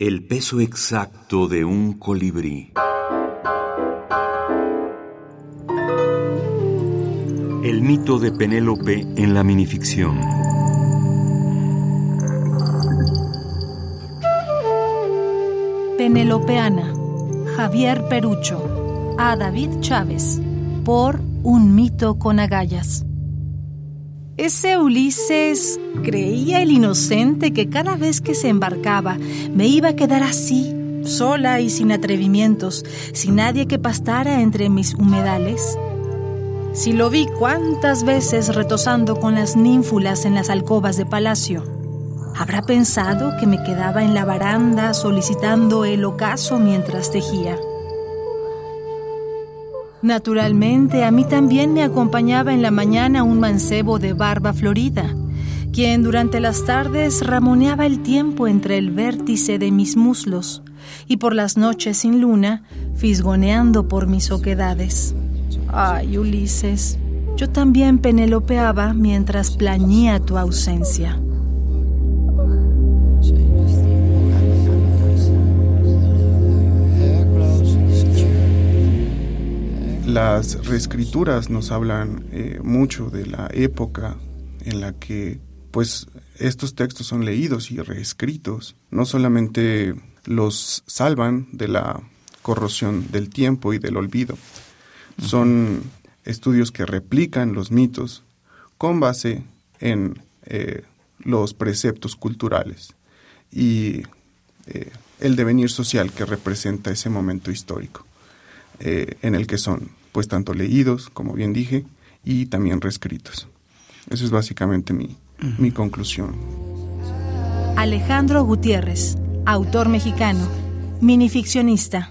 El peso exacto de un colibrí. El mito de Penélope en la minificción. Penelopeana, Javier Perucho, a David Chávez, por Un mito con agallas. Ese Ulises creía el inocente que cada vez que se embarcaba me iba a quedar así, sola y sin atrevimientos, sin nadie que pastara entre mis humedales. Si lo vi cuántas veces retosando con las ninfulas en las alcobas de palacio, ¿habrá pensado que me quedaba en la baranda solicitando el ocaso mientras tejía? Naturalmente, a mí también me acompañaba en la mañana un mancebo de barba florida, quien durante las tardes ramoneaba el tiempo entre el vértice de mis muslos y por las noches sin luna, fisgoneando por mis oquedades. Ay, Ulises, yo también penelopeaba mientras plañía tu ausencia. Las reescrituras nos hablan eh, mucho de la época en la que pues estos textos son leídos y reescritos. No solamente los salvan de la corrosión del tiempo y del olvido, son estudios que replican los mitos con base en eh, los preceptos culturales y eh, el devenir social que representa ese momento histórico en el que son pues tanto leídos, como bien dije, y también reescritos. Esa es básicamente mi, mi conclusión. Alejandro Gutiérrez, autor mexicano, minificcionista.